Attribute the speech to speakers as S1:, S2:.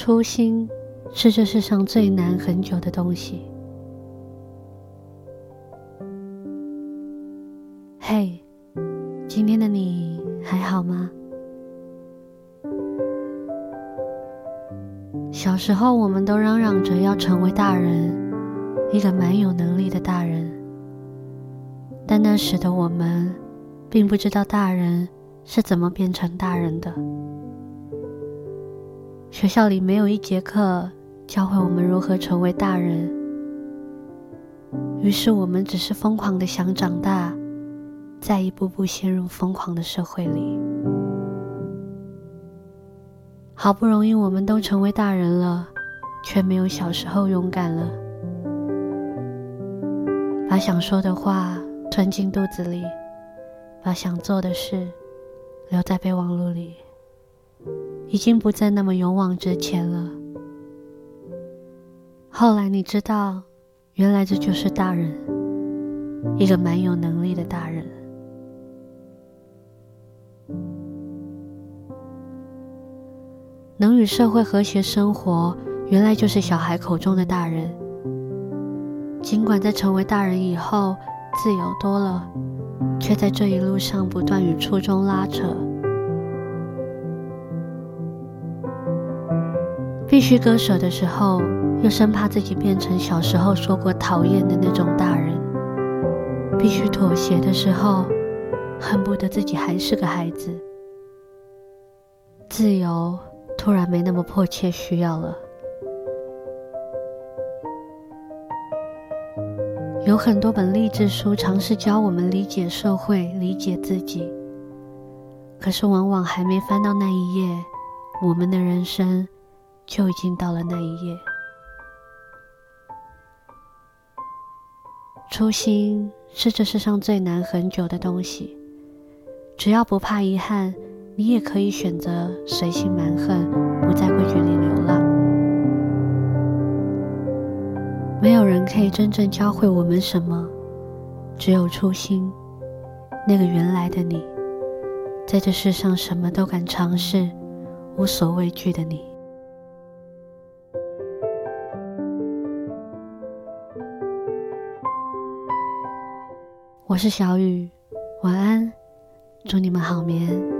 S1: 初心是这世上最难很久的东西。嘿，今天的你还好吗？小时候，我们都嚷嚷着要成为大人，一个蛮有能力的大人。但那时的我们，并不知道大人是怎么变成大人的。学校里没有一节课教会我们如何成为大人，于是我们只是疯狂的想长大，再一步步陷入疯狂的社会里。好不容易我们都成为大人了，却没有小时候勇敢了，把想说的话吞进肚子里，把想做的事留在备忘录里。已经不再那么勇往直前了。后来你知道，原来这就是大人，一个蛮有能力的大人。能与社会和谐生活，原来就是小孩口中的大人。尽管在成为大人以后，自由多了，却在这一路上不断与初衷拉扯。必须割舍的时候，又生怕自己变成小时候说过讨厌的那种大人；必须妥协的时候，恨不得自己还是个孩子。自由突然没那么迫切需要了。有很多本励志书尝试教我们理解社会、理解自己，可是往往还没翻到那一页，我们的人生。就已经到了那一页。初心是这世上最难很久的东西。只要不怕遗憾，你也可以选择随心蛮横，不在规矩里流浪。没有人可以真正教会我们什么，只有初心，那个原来的你，在这世上什么都敢尝试，无所畏惧的你。我是小雨，晚安，祝你们好眠。